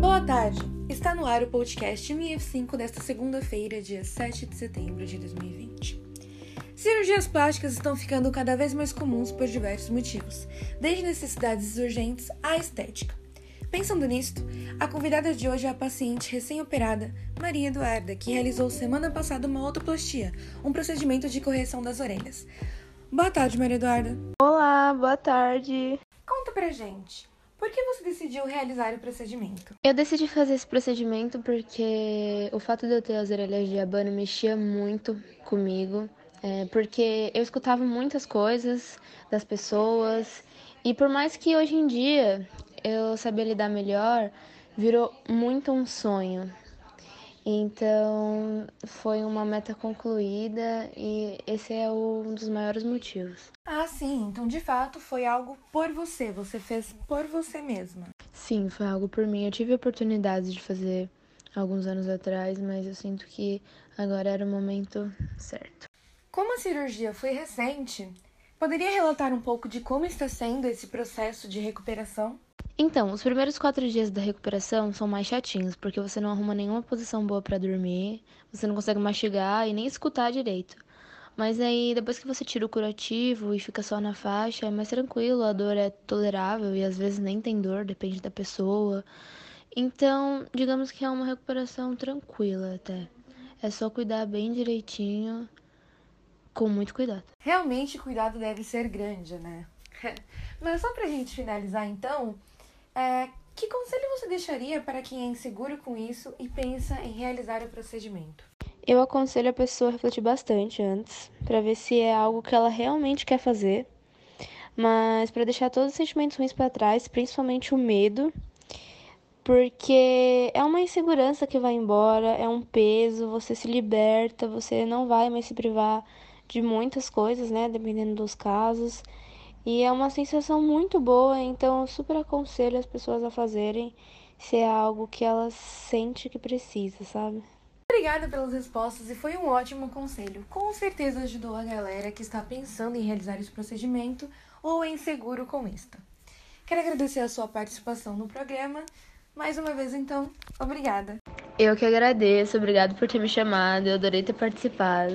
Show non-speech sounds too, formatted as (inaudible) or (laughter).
Boa tarde! Está no ar o podcast MF5 desta segunda-feira, dia 7 de setembro de 2020. Cirurgias plásticas estão ficando cada vez mais comuns por diversos motivos, desde necessidades urgentes à estética. Pensando nisto, a convidada de hoje é a paciente recém-operada Maria Eduarda, que realizou semana passada uma otoplastia, um procedimento de correção das orelhas. Boa tarde, Maria Eduarda. Olá, boa tarde. Conta pra gente, por que você decidiu realizar o procedimento? Eu decidi fazer esse procedimento porque o fato de eu ter as orelhas de abano mexia muito comigo, é, porque eu escutava muitas coisas das pessoas e por mais que hoje em dia eu sabia lidar melhor, virou muito um sonho. Então, foi uma meta concluída e esse é um dos maiores motivos. Ah, sim, então de fato foi algo por você, você fez por você mesma. Sim, foi algo por mim. Eu tive a oportunidade de fazer alguns anos atrás, mas eu sinto que agora era o momento certo. Como a cirurgia foi recente, poderia relatar um pouco de como está sendo esse processo de recuperação? Então, os primeiros quatro dias da recuperação são mais chatinhos, porque você não arruma nenhuma posição boa para dormir, você não consegue mastigar e nem escutar direito. Mas aí, depois que você tira o curativo e fica só na faixa, é mais tranquilo, a dor é tolerável e às vezes nem tem dor, depende da pessoa. Então, digamos que é uma recuperação tranquila até. É só cuidar bem direitinho, com muito cuidado. Realmente, o cuidado deve ser grande, né? (laughs) Mas só pra gente finalizar então, é, que conselho você deixaria para quem é inseguro com isso e pensa em realizar o procedimento? Eu aconselho a pessoa a refletir bastante antes, para ver se é algo que ela realmente quer fazer, mas para deixar todos os sentimentos ruins para trás, principalmente o medo, porque é uma insegurança que vai embora, é um peso, você se liberta, você não vai mais se privar de muitas coisas, né, dependendo dos casos. E é uma sensação muito boa, então eu super aconselho as pessoas a fazerem se é algo que elas sente que precisa, sabe? Obrigada pelas respostas e foi um ótimo conselho. Com certeza ajudou a galera que está pensando em realizar esse procedimento ou é inseguro com isto. Quero agradecer a sua participação no programa. Mais uma vez, então, obrigada. Eu que agradeço, obrigado por ter me chamado, eu adorei ter participado.